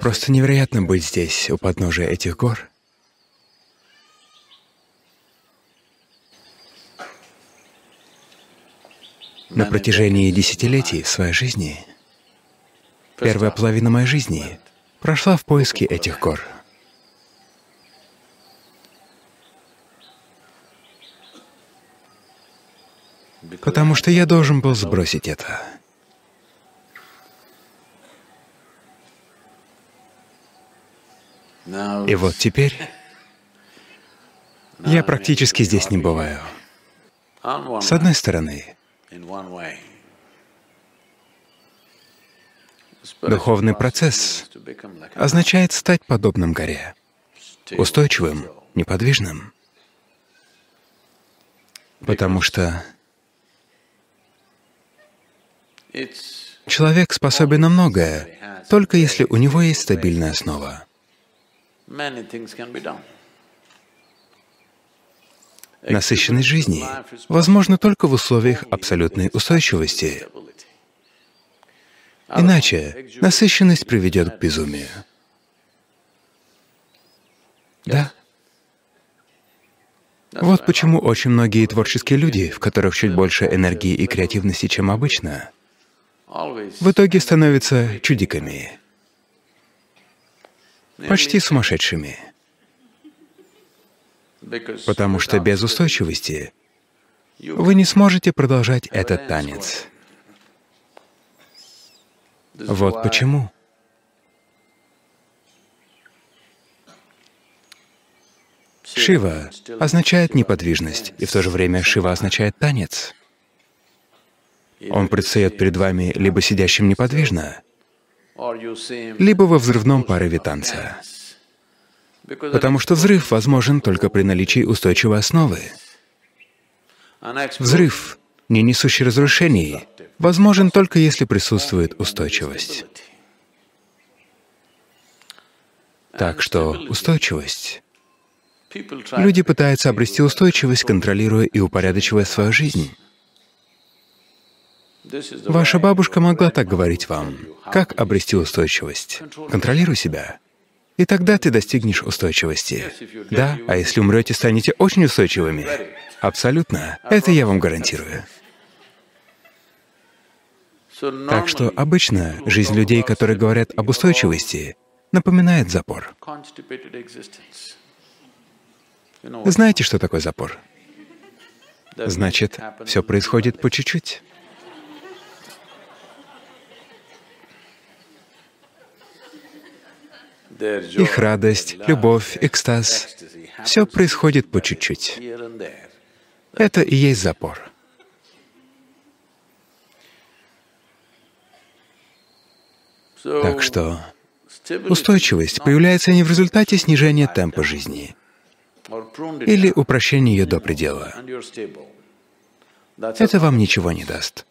Просто невероятно быть здесь, у подножия этих гор. На протяжении десятилетий своей жизни, первая половина моей жизни прошла в поиске этих гор. Потому что я должен был сбросить это. И вот теперь я практически здесь не бываю. С одной стороны, духовный процесс означает стать подобным горе, устойчивым, неподвижным, потому что человек способен на многое, только если у него есть стабильная основа. Насыщенность жизни возможна только в условиях абсолютной устойчивости. Иначе насыщенность приведет к безумию. Да. Вот почему очень многие творческие люди, в которых чуть больше энергии и креативности, чем обычно, в итоге становятся чудиками, почти сумасшедшими. Потому что без устойчивости вы не сможете продолжать этот танец. Вот почему. Шива означает неподвижность, и в то же время Шива означает танец. Он предстает перед вами либо сидящим неподвижно, либо во взрывном порыве танца. Потому что взрыв возможен только при наличии устойчивой основы. Взрыв, не несущий разрушений, возможен только если присутствует устойчивость. Так что устойчивость. Люди пытаются обрести устойчивость, контролируя и упорядочивая свою жизнь. Ваша бабушка могла так говорить вам. Как обрести устойчивость? Контролируй себя. И тогда ты достигнешь устойчивости. Да, а если умрете, станете очень устойчивыми. Абсолютно. Это я вам гарантирую. Так что обычно жизнь людей, которые говорят об устойчивости, напоминает запор. Знаете, что такое запор? Значит, все происходит по чуть-чуть. Их радость, любовь, экстаз — все происходит по чуть-чуть. Это и есть запор. Так что устойчивость появляется не в результате снижения темпа жизни или упрощения ее до предела. Это вам ничего не даст.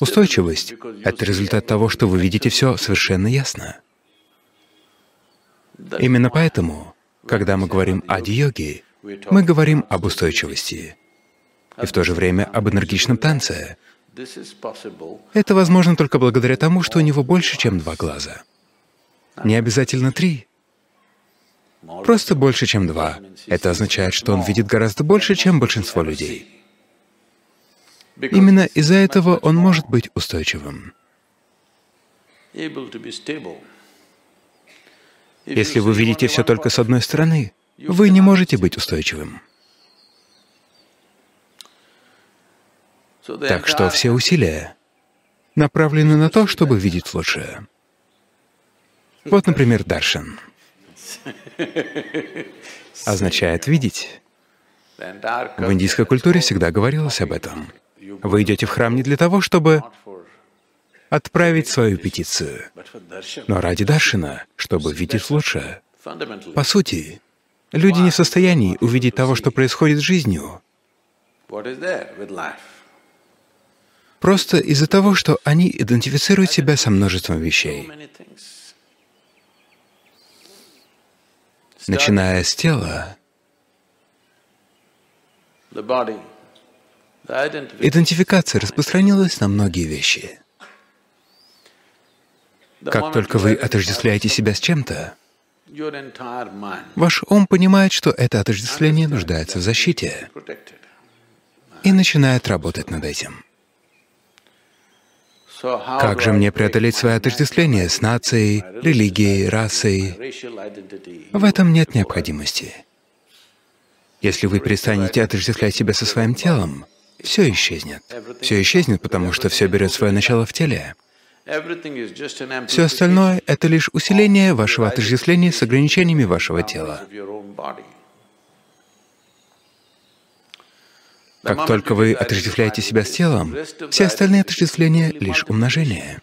Устойчивость — это результат того, что вы видите все совершенно ясно. Именно поэтому, когда мы говорим о йоге мы говорим об устойчивости и в то же время об энергичном танце. Это возможно только благодаря тому, что у него больше, чем два глаза. Не обязательно три. Просто больше, чем два. Это означает, что он видит гораздо больше, чем большинство людей. Именно из-за этого он может быть устойчивым. Если вы видите все только с одной стороны, вы не можете быть устойчивым. Так что все усилия направлены на то, чтобы видеть лучшее. Вот, например, даршан. Означает «видеть». В индийской культуре всегда говорилось об этом. Вы идете в храм не для того, чтобы отправить свою петицию, но ради Даршина, чтобы видеть лучше. По сути, люди не в состоянии увидеть того, что происходит с жизнью, просто из-за того, что они идентифицируют себя со множеством вещей. Начиная с тела, идентификация распространилась на многие вещи. Как только вы отождествляете себя с чем-то, ваш ум понимает, что это отождествление нуждается в защите и начинает работать над этим. Как же мне преодолеть свое отождествление с нацией, религией, расой? В этом нет необходимости. Если вы перестанете отождествлять себя со своим телом, все исчезнет. Все исчезнет, потому что все берет свое начало в теле. Все остальное — это лишь усиление вашего отождествления с ограничениями вашего тела. Как только вы отождествляете себя с телом, все остальные отождествления — лишь умножение.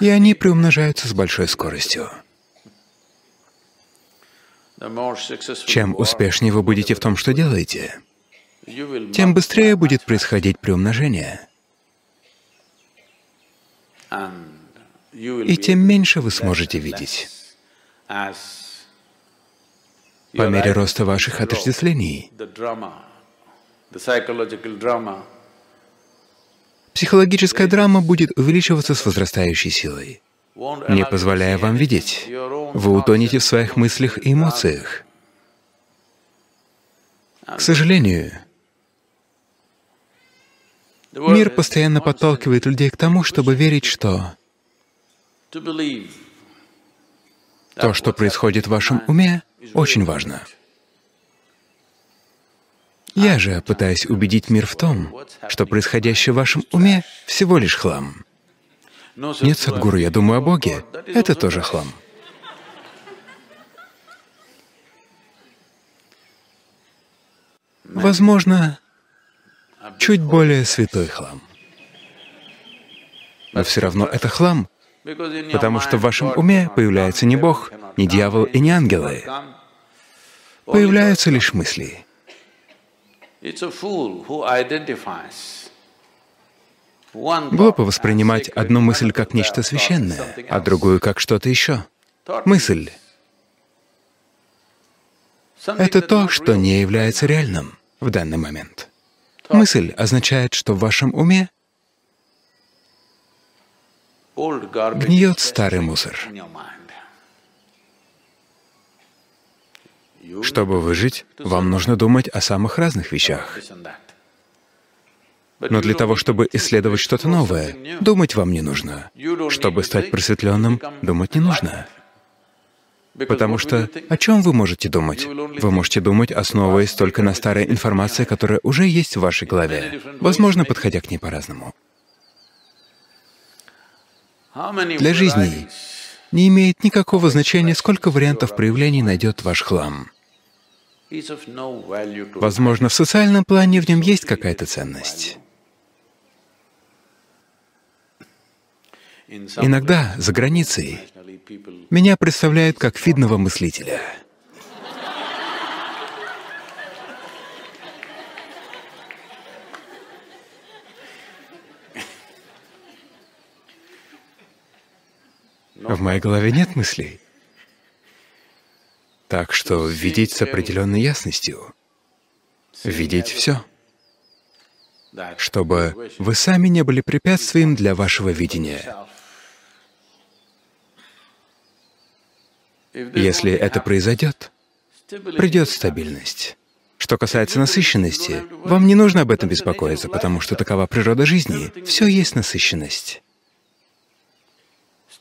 И они приумножаются с большой скоростью. Чем успешнее вы будете в том, что делаете, тем быстрее будет происходить приумножение. И тем меньше вы сможете видеть по мере роста ваших отождествлений. Психологическая драма будет увеличиваться с возрастающей силой, не позволяя вам видеть. Вы утонете в своих мыслях и эмоциях. К сожалению, мир постоянно подталкивает людей к тому, чтобы верить, что то, что происходит в вашем уме, очень важно. Я же пытаюсь убедить мир в том, что происходящее в вашем уме — всего лишь хлам. Нет, Садгуру, я думаю о Боге. Это тоже хлам. Возможно, чуть более святой хлам. Но все равно это хлам, потому что в вашем уме появляется не Бог, не дьявол и не ангелы. Появляются лишь мысли. Глупо воспринимать одну мысль как нечто священное, а другую как что-то еще. Мысль — это то, что не является реальным в данный момент. Мысль означает, что в вашем уме гниет старый мусор. Чтобы выжить, вам нужно думать о самых разных вещах. Но для того, чтобы исследовать что-то новое, думать вам не нужно. Чтобы стать просветленным, думать не нужно. Потому что о чем вы можете думать? Вы можете думать, основываясь только на старой информации, которая уже есть в вашей голове, возможно, подходя к ней по-разному. Для жизни не имеет никакого значения, сколько вариантов проявлений найдет ваш хлам. Возможно, в социальном плане в нем есть какая-то ценность. Иногда за границей меня представляют как видного мыслителя. В моей голове нет мыслей. Так что видеть с определенной ясностью, видеть все, чтобы вы сами не были препятствием для вашего видения. Если это произойдет, придет стабильность. Что касается насыщенности, вам не нужно об этом беспокоиться, потому что такова природа жизни. Все есть насыщенность.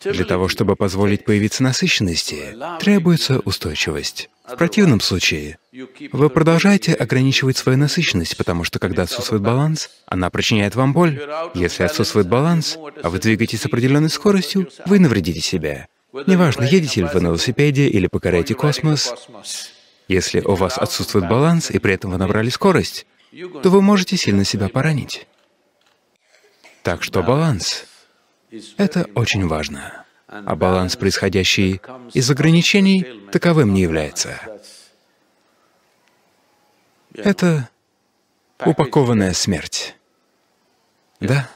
Для того, чтобы позволить появиться насыщенности, требуется устойчивость. В противном случае вы продолжаете ограничивать свою насыщенность, потому что когда отсутствует баланс, она причиняет вам боль. Если отсутствует баланс, а вы двигаетесь с определенной скоростью, вы навредите себе. Неважно, едете ли вы на велосипеде или покоряете космос, если у вас отсутствует баланс, и при этом вы набрали скорость, то вы можете сильно себя поранить. Так что баланс — это очень важно. А баланс, происходящий из ограничений, таковым не является. Это упакованная смерть. Да?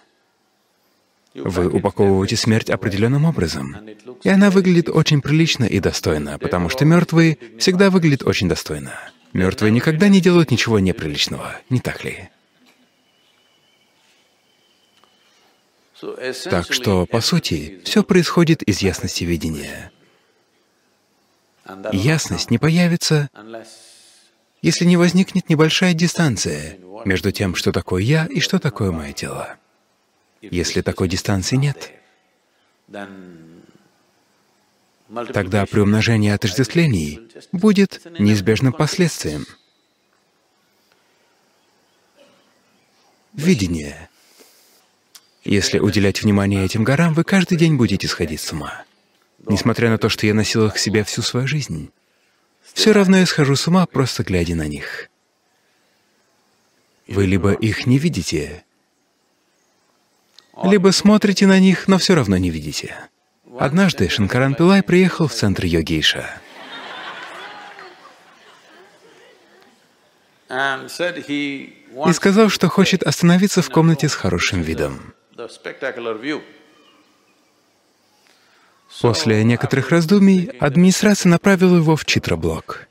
Вы упаковываете смерть определенным образом, и она выглядит очень прилично и достойно, потому что мертвые всегда выглядят очень достойно. Мертвые никогда не делают ничего неприличного, не так ли? Так что, по сути, все происходит из ясности видения. Ясность не появится, если не возникнет небольшая дистанция между тем, что такое я и что такое мое тело. Если такой дистанции нет, тогда приумножение отождествлений будет неизбежным последствием. Видение. Если уделять внимание этим горам, вы каждый день будете сходить с ума. Несмотря на то, что я носил их в себе всю свою жизнь, все равно я схожу с ума, просто глядя на них. Вы либо их не видите, либо смотрите на них, но все равно не видите. Однажды Шанкаран Пилай приехал в центр Йогейша. И сказал, что хочет остановиться в комнате с хорошим видом. После некоторых раздумий администрация направила его в Читроблок.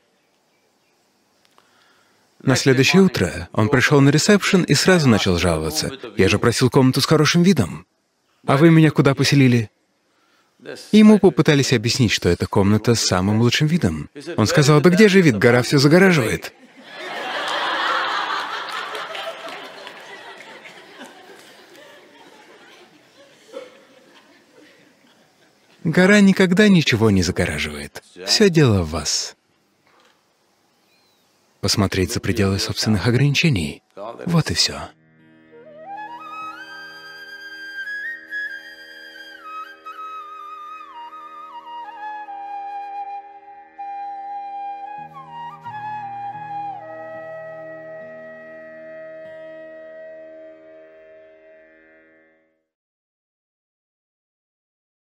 На следующее утро он пришел на ресепшн и сразу начал жаловаться. «Я же просил комнату с хорошим видом. А вы меня куда поселили?» ему попытались объяснить, что это комната с самым лучшим видом. Он сказал, «Да где же вид? Гора все загораживает». Гора никогда ничего не загораживает. Все дело в вас. Посмотреть за пределы собственных ограничений. Вот и все.